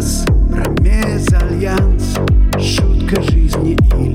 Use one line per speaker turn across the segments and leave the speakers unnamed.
Этот рассказ про мезальянс Шутка жизни или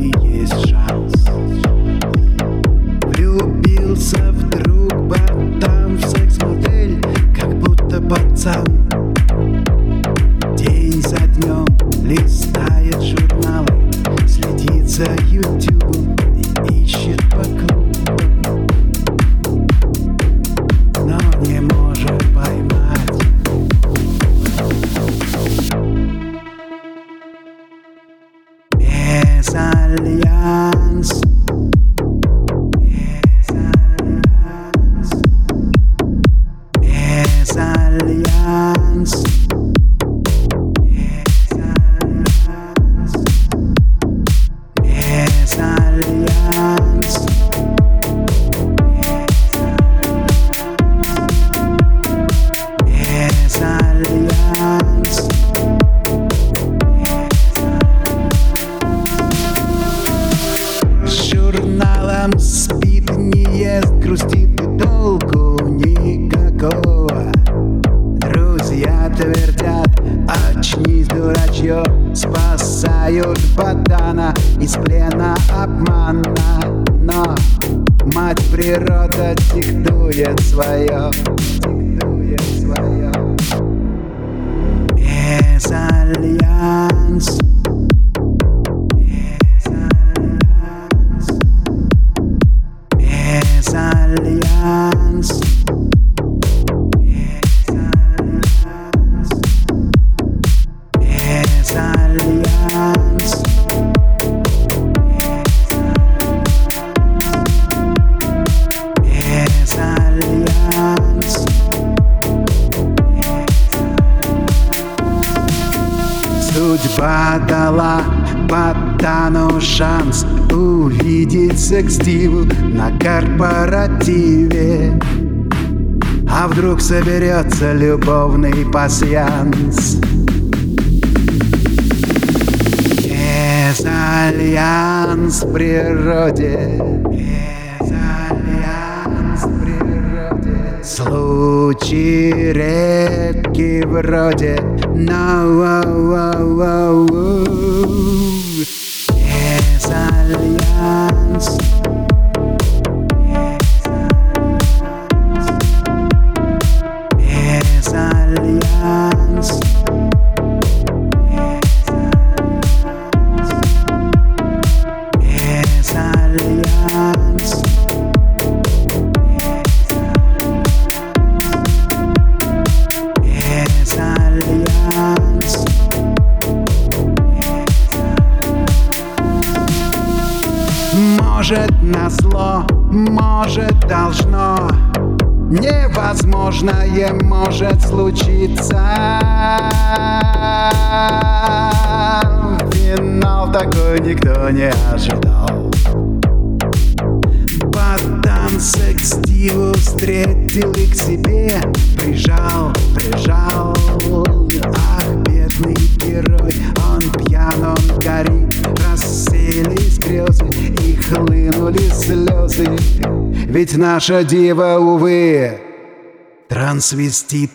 толку никакого. Друзья твердят, очнись, дурачье. Спасают ботана из плена обмана. Но мать природа диктует свое Судьба дала Ботану шанс увидеть секс-диву на корпоративе. А вдруг соберется любовный пасьянс? Мезальянс в природе. Мезальянс Случай редкий вроде. No, Может назло, может должно. Невозможное может случиться. Финал такой никто не ожидал. Ботан секс-диву встретил и к себе Прижал, прижал без слезы, ведь наша дива, увы, трансвестит.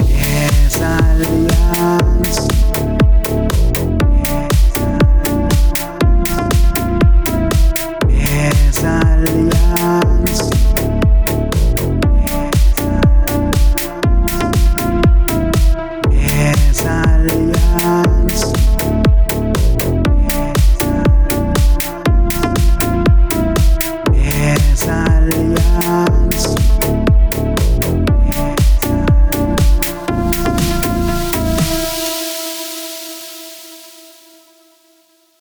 Не знаю.